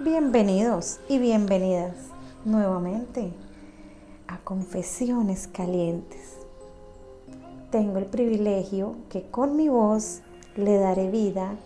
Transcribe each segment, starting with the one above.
Bienvenidos y bienvenidas nuevamente a Confesiones Calientes. Tengo el privilegio que con mi voz le daré vida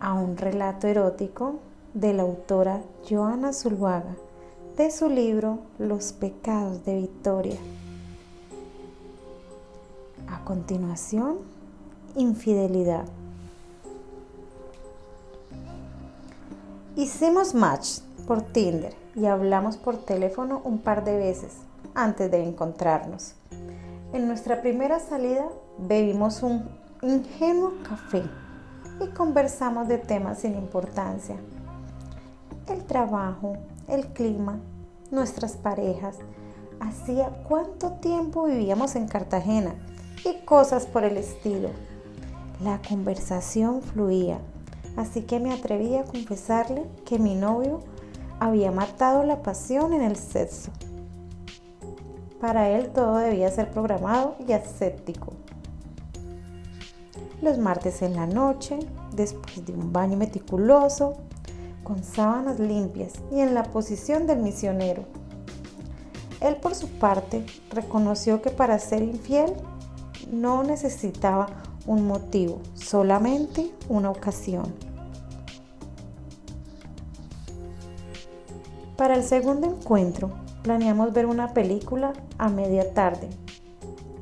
a un relato erótico de la autora Joana Zuluaga de su libro Los pecados de Victoria. A continuación, infidelidad. Hicimos match por Tinder y hablamos por teléfono un par de veces antes de encontrarnos. En nuestra primera salida bebimos un ingenuo café y conversamos de temas sin importancia. El trabajo, el clima, nuestras parejas, hacía cuánto tiempo vivíamos en Cartagena y cosas por el estilo. La conversación fluía así que me atreví a confesarle que mi novio había matado la pasión en el sexo. Para él todo debía ser programado y aséptico. Los martes en la noche, después de un baño meticuloso, con sábanas limpias y en la posición del misionero. Él por su parte reconoció que para ser infiel no necesitaba un motivo, solamente una ocasión. Para el segundo encuentro, planeamos ver una película a media tarde.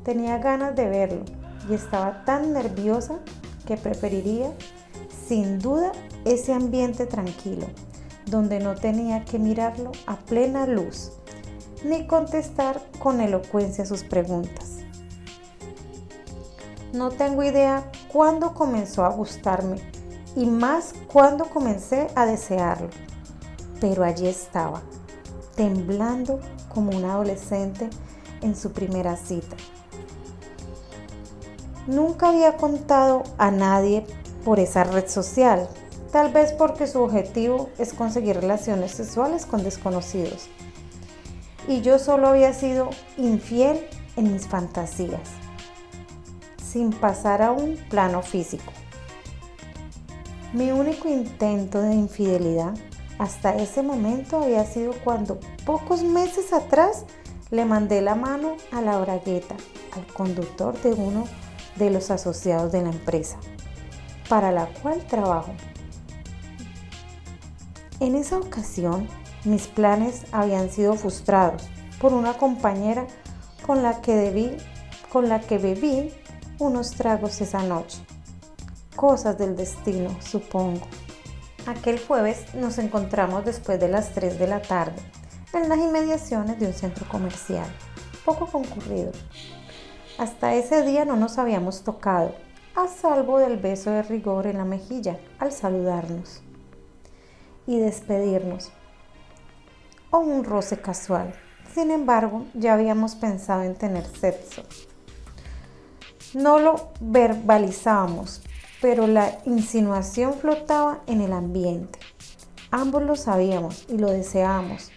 Tenía ganas de verlo y estaba tan nerviosa que preferiría, sin duda, ese ambiente tranquilo, donde no tenía que mirarlo a plena luz, ni contestar con elocuencia sus preguntas. No tengo idea cuándo comenzó a gustarme y más cuándo comencé a desearlo pero allí estaba, temblando como un adolescente en su primera cita. Nunca había contado a nadie por esa red social, tal vez porque su objetivo es conseguir relaciones sexuales con desconocidos. Y yo solo había sido infiel en mis fantasías, sin pasar a un plano físico. Mi único intento de infidelidad hasta ese momento había sido cuando pocos meses atrás le mandé la mano a la bragueta, al conductor de uno de los asociados de la empresa, para la cual trabajo. En esa ocasión, mis planes habían sido frustrados por una compañera con la que con la que bebí unos tragos esa noche. Cosas del destino, supongo. Aquel jueves nos encontramos después de las 3 de la tarde en las inmediaciones de un centro comercial, poco concurrido. Hasta ese día no nos habíamos tocado, a salvo del beso de rigor en la mejilla al saludarnos y despedirnos, o un roce casual. Sin embargo, ya habíamos pensado en tener sexo. No lo verbalizábamos, pero la insinuación flotaba en el ambiente. Ambos lo sabíamos y lo deseábamos.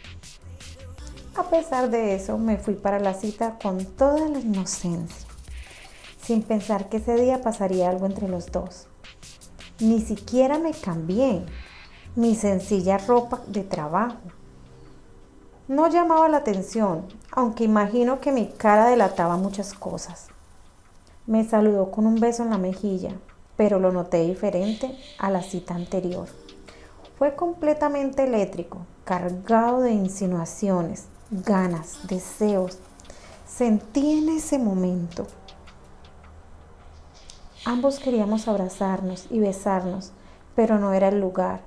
A pesar de eso, me fui para la cita con toda la inocencia, sin pensar que ese día pasaría algo entre los dos. Ni siquiera me cambié mi sencilla ropa de trabajo. No llamaba la atención, aunque imagino que mi cara delataba muchas cosas. Me saludó con un beso en la mejilla, pero lo noté diferente a la cita anterior. Fue completamente eléctrico, cargado de insinuaciones, ganas, deseos. Sentí en ese momento. Ambos queríamos abrazarnos y besarnos, pero no era el lugar.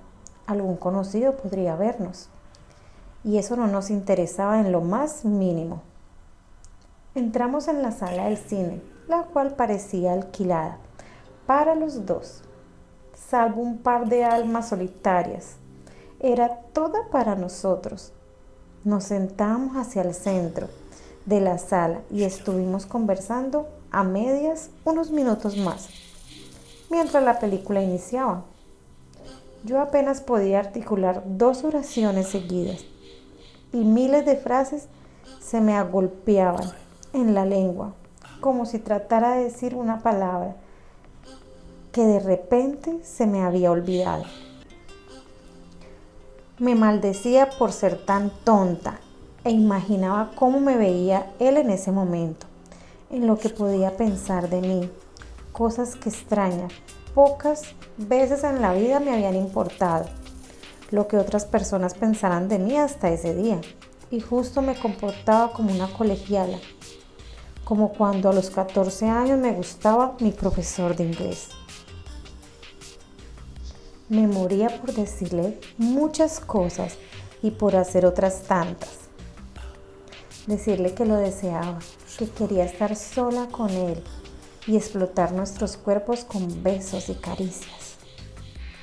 Algún conocido podría vernos. Y eso no nos interesaba en lo más mínimo. Entramos en la sala del cine, la cual parecía alquilada para los dos, salvo un par de almas solitarias. Era toda para nosotros. Nos sentamos hacia el centro de la sala y estuvimos conversando a medias unos minutos más, mientras la película iniciaba. Yo apenas podía articular dos oraciones seguidas y miles de frases se me agolpeaban en la lengua, como si tratara de decir una palabra que de repente se me había olvidado. Me maldecía por ser tan tonta e imaginaba cómo me veía él en ese momento, en lo que podía pensar de mí, cosas que extrañas, pocas veces en la vida me habían importado, lo que otras personas pensaran de mí hasta ese día, y justo me comportaba como una colegiala, como cuando a los 14 años me gustaba mi profesor de inglés. Me moría por decirle muchas cosas y por hacer otras tantas decirle que lo deseaba, que quería estar sola con él y explotar nuestros cuerpos con besos y caricias.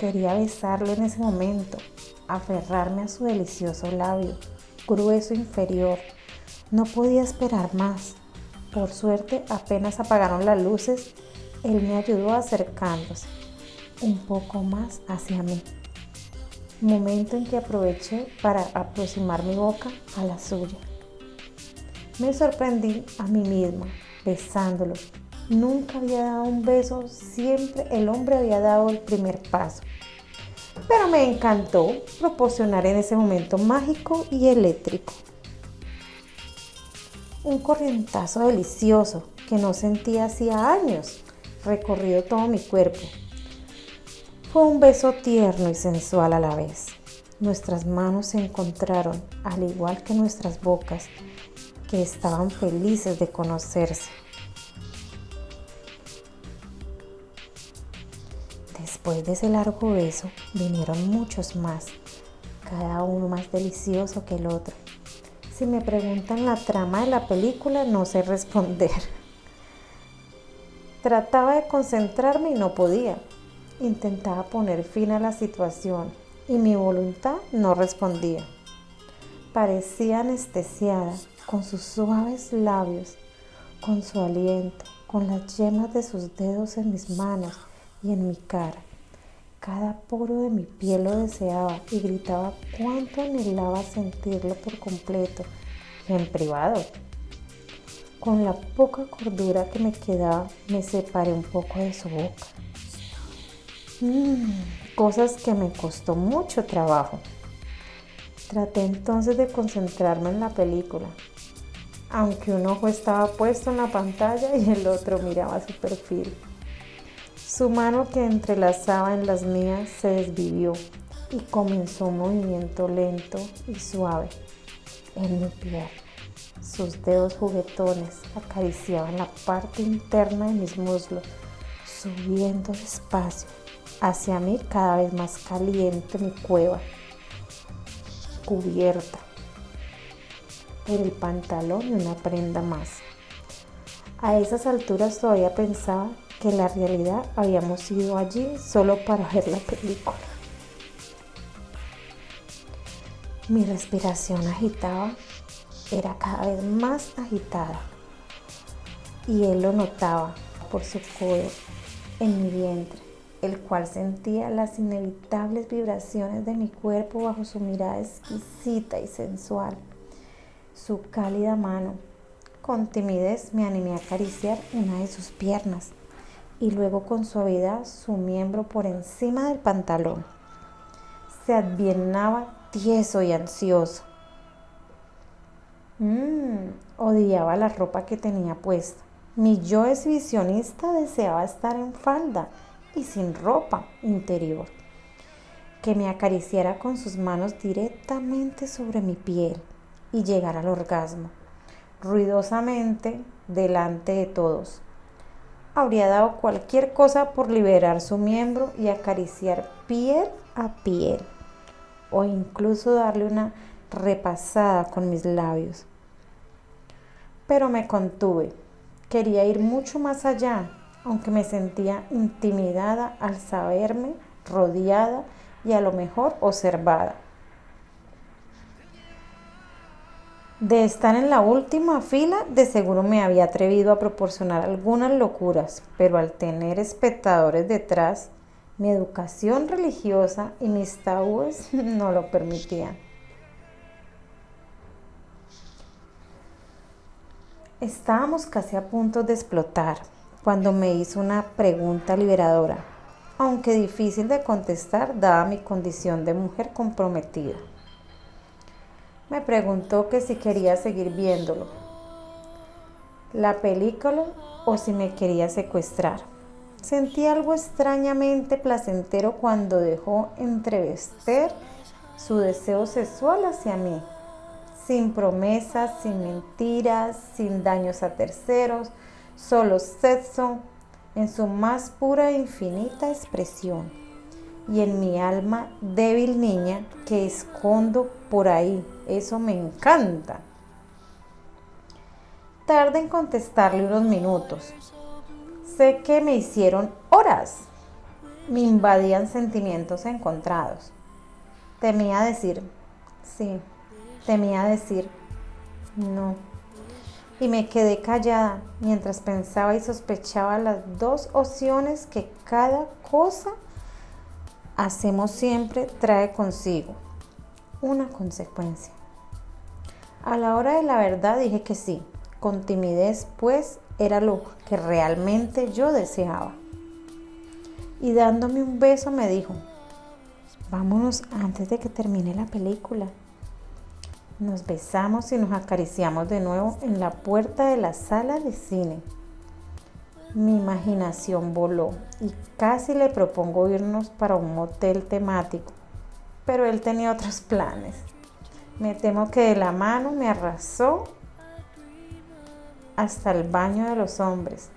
Quería besarlo en ese momento, aferrarme a su delicioso labio, grueso inferior. No podía esperar más. Por suerte apenas apagaron las luces, él me ayudó acercándose un poco más hacia mí. Momento en que aproveché para aproximar mi boca a la suya. Me sorprendí a mí misma besándolo. Nunca había dado un beso, siempre el hombre había dado el primer paso. Pero me encantó proporcionar en ese momento mágico y eléctrico. Un corrientazo delicioso que no sentía hacía años, recorrido todo mi cuerpo. Fue un beso tierno y sensual a la vez. Nuestras manos se encontraron, al igual que nuestras bocas, que estaban felices de conocerse. Después de ese largo beso vinieron muchos más, cada uno más delicioso que el otro. Si me preguntan la trama de la película, no sé responder. Trataba de concentrarme y no podía. Intentaba poner fin a la situación y mi voluntad no respondía. Parecía anestesiada con sus suaves labios, con su aliento, con las yemas de sus dedos en mis manos y en mi cara. Cada poro de mi piel lo deseaba y gritaba cuánto anhelaba sentirlo por completo en privado. Con la poca cordura que me quedaba, me separé un poco de su boca. Cosas que me costó mucho trabajo. Traté entonces de concentrarme en la película, aunque un ojo estaba puesto en la pantalla y el otro miraba su perfil. Su mano que entrelazaba en las mías se desvivió y comenzó un movimiento lento y suave en mi piel. Sus dedos juguetones acariciaban la parte interna de mis muslos, subiendo despacio hacia mí cada vez más caliente mi cueva, cubierta el pantalón y una prenda más. A esas alturas todavía pensaba que la realidad habíamos ido allí solo para ver la película. Mi respiración agitada era cada vez más agitada y él lo notaba por su codo en mi vientre, el cual sentía las inevitables vibraciones de mi cuerpo bajo su mirada exquisita y sensual su cálida mano. Con timidez me animé a acariciar una de sus piernas y luego con suavidad su miembro por encima del pantalón. Se adviernaba tieso y ansioso. Mmm, odiaba la ropa que tenía puesta. Mi yo exhibicionista deseaba estar en falda y sin ropa interior. Que me acariciara con sus manos directamente sobre mi piel y llegar al orgasmo, ruidosamente delante de todos. Habría dado cualquier cosa por liberar su miembro y acariciar piel a piel, o incluso darle una repasada con mis labios. Pero me contuve. Quería ir mucho más allá, aunque me sentía intimidada al saberme rodeada y a lo mejor observada. De estar en la última fila, de seguro me había atrevido a proporcionar algunas locuras, pero al tener espectadores detrás, mi educación religiosa y mis tabúes no lo permitían. Estábamos casi a punto de explotar cuando me hizo una pregunta liberadora. aunque difícil de contestar dada mi condición de mujer comprometida. Me preguntó que si quería seguir viéndolo, la película o si me quería secuestrar. Sentí algo extrañamente placentero cuando dejó entrevester su deseo sexual hacia mí, sin promesas, sin mentiras, sin daños a terceros, solo sexo en su más pura e infinita expresión. Y en mi alma débil niña que escondo por ahí, eso me encanta. Tarde en contestarle unos minutos. Sé que me hicieron horas. Me invadían sentimientos encontrados. Temía decir, sí, temía decir, no. Y me quedé callada mientras pensaba y sospechaba las dos opciones que cada cosa hacemos siempre trae consigo una consecuencia. A la hora de la verdad dije que sí, con timidez, pues era lo que realmente yo deseaba. Y dándome un beso me dijo, vámonos antes de que termine la película. Nos besamos y nos acariciamos de nuevo en la puerta de la sala de cine. Mi imaginación voló y casi le propongo irnos para un motel temático, pero él tenía otros planes. Me temo que de la mano me arrasó hasta el baño de los hombres.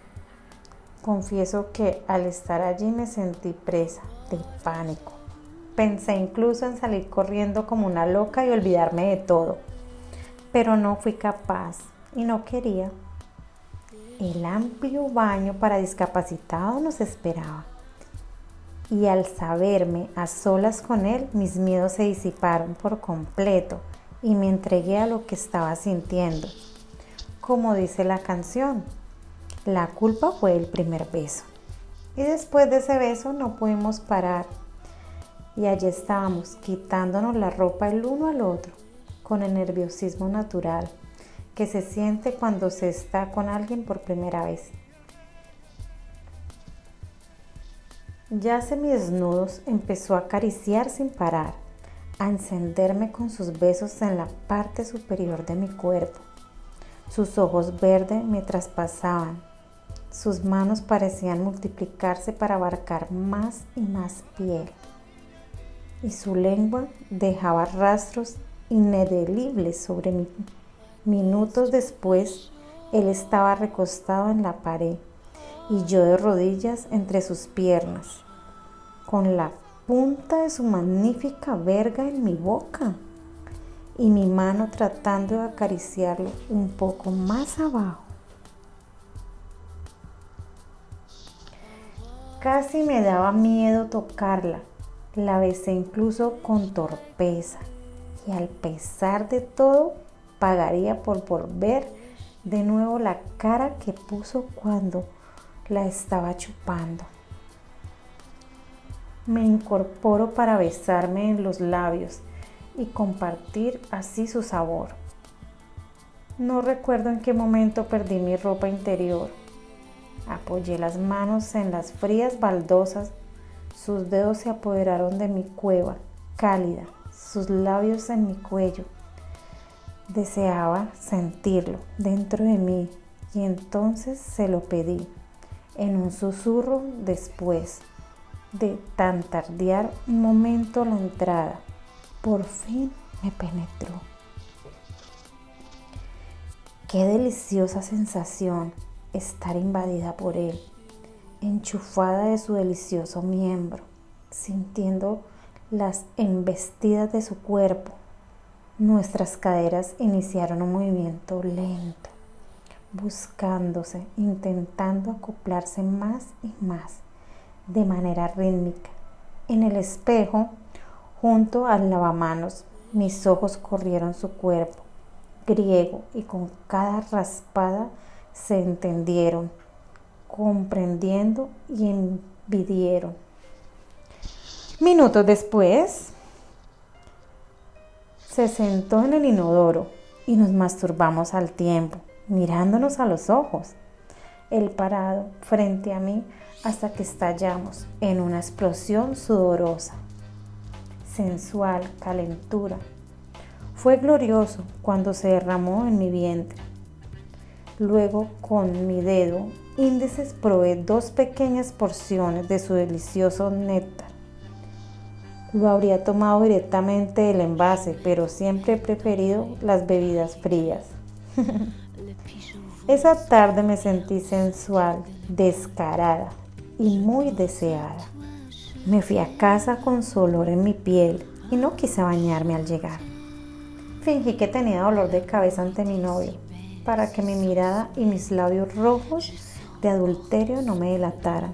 Confieso que al estar allí me sentí presa de pánico. Pensé incluso en salir corriendo como una loca y olvidarme de todo, pero no fui capaz y no quería. El amplio baño para discapacitados nos esperaba. Y al saberme a solas con él, mis miedos se disiparon por completo y me entregué a lo que estaba sintiendo como dice la canción. La culpa fue el primer beso. Y después de ese beso no pudimos parar. Y allí estábamos, quitándonos la ropa el uno al otro, con el nerviosismo natural que se siente cuando se está con alguien por primera vez. Ya desnudos empezó a acariciar sin parar, a encenderme con sus besos en la parte superior de mi cuerpo sus ojos verdes me traspasaban. Sus manos parecían multiplicarse para abarcar más y más piel. Y su lengua dejaba rastros inedelibles sobre mí. Minutos después, él estaba recostado en la pared y yo de rodillas entre sus piernas, con la punta de su magnífica verga en mi boca y mi mano tratando de acariciarlo un poco más abajo. Casi me daba miedo tocarla. La besé incluso con torpeza y al pesar de todo pagaría por volver de nuevo la cara que puso cuando la estaba chupando. Me incorporo para besarme en los labios y compartir así su sabor. No recuerdo en qué momento perdí mi ropa interior. Apoyé las manos en las frías baldosas, sus dedos se apoderaron de mi cueva cálida, sus labios en mi cuello. Deseaba sentirlo dentro de mí y entonces se lo pedí en un susurro después de tan tardear un momento la entrada por fin me penetró. Qué deliciosa sensación estar invadida por él, enchufada de su delicioso miembro, sintiendo las embestidas de su cuerpo. Nuestras caderas iniciaron un movimiento lento, buscándose, intentando acoplarse más y más, de manera rítmica. En el espejo Junto al lavamanos, mis ojos corrieron su cuerpo, griego, y con cada raspada se entendieron, comprendiendo y envidieron. Minutos después, se sentó en el inodoro y nos masturbamos al tiempo, mirándonos a los ojos. Él parado frente a mí hasta que estallamos en una explosión sudorosa, sensual, calentura. Fue glorioso cuando se derramó en mi vientre. Luego con mi dedo índices probé dos pequeñas porciones de su delicioso néctar. Lo habría tomado directamente del envase, pero siempre he preferido las bebidas frías. Esa tarde me sentí sensual, descarada y muy deseada. Me fui a casa con su olor en mi piel y no quise bañarme al llegar. Fingí que tenía dolor de cabeza ante mi novio para que mi mirada y mis labios rojos de adulterio no me delataran.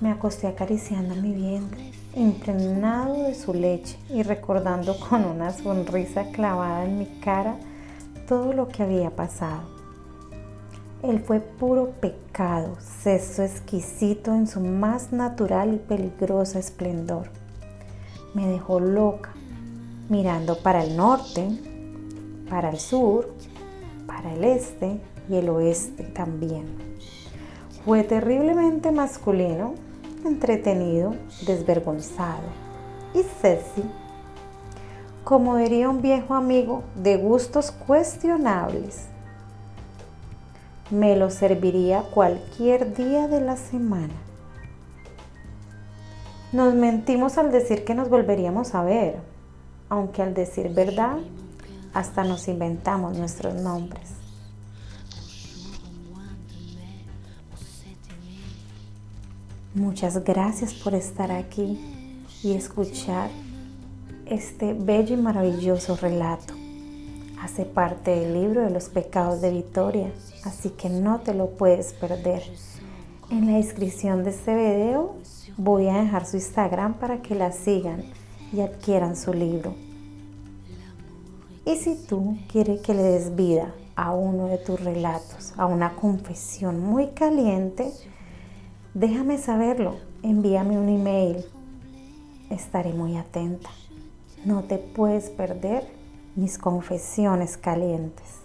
Me acosté acariciando mi vientre, impregnado de su leche y recordando con una sonrisa clavada en mi cara todo lo que había pasado. Él fue puro pecado, sexo exquisito en su más natural y peligroso esplendor. Me dejó loca, mirando para el norte, para el sur, para el este y el oeste también. Fue terriblemente masculino, entretenido, desvergonzado y sexy como diría un viejo amigo, de gustos cuestionables. Me lo serviría cualquier día de la semana. Nos mentimos al decir que nos volveríamos a ver, aunque al decir verdad, hasta nos inventamos nuestros nombres. Muchas gracias por estar aquí y escuchar este bello y maravilloso relato. Hace parte del libro de los pecados de Victoria, así que no te lo puedes perder. En la descripción de este video voy a dejar su Instagram para que la sigan y adquieran su libro. Y si tú quieres que le des vida a uno de tus relatos, a una confesión muy caliente, déjame saberlo. Envíame un email. Estaré muy atenta. No te puedes perder mis confesiones calientes.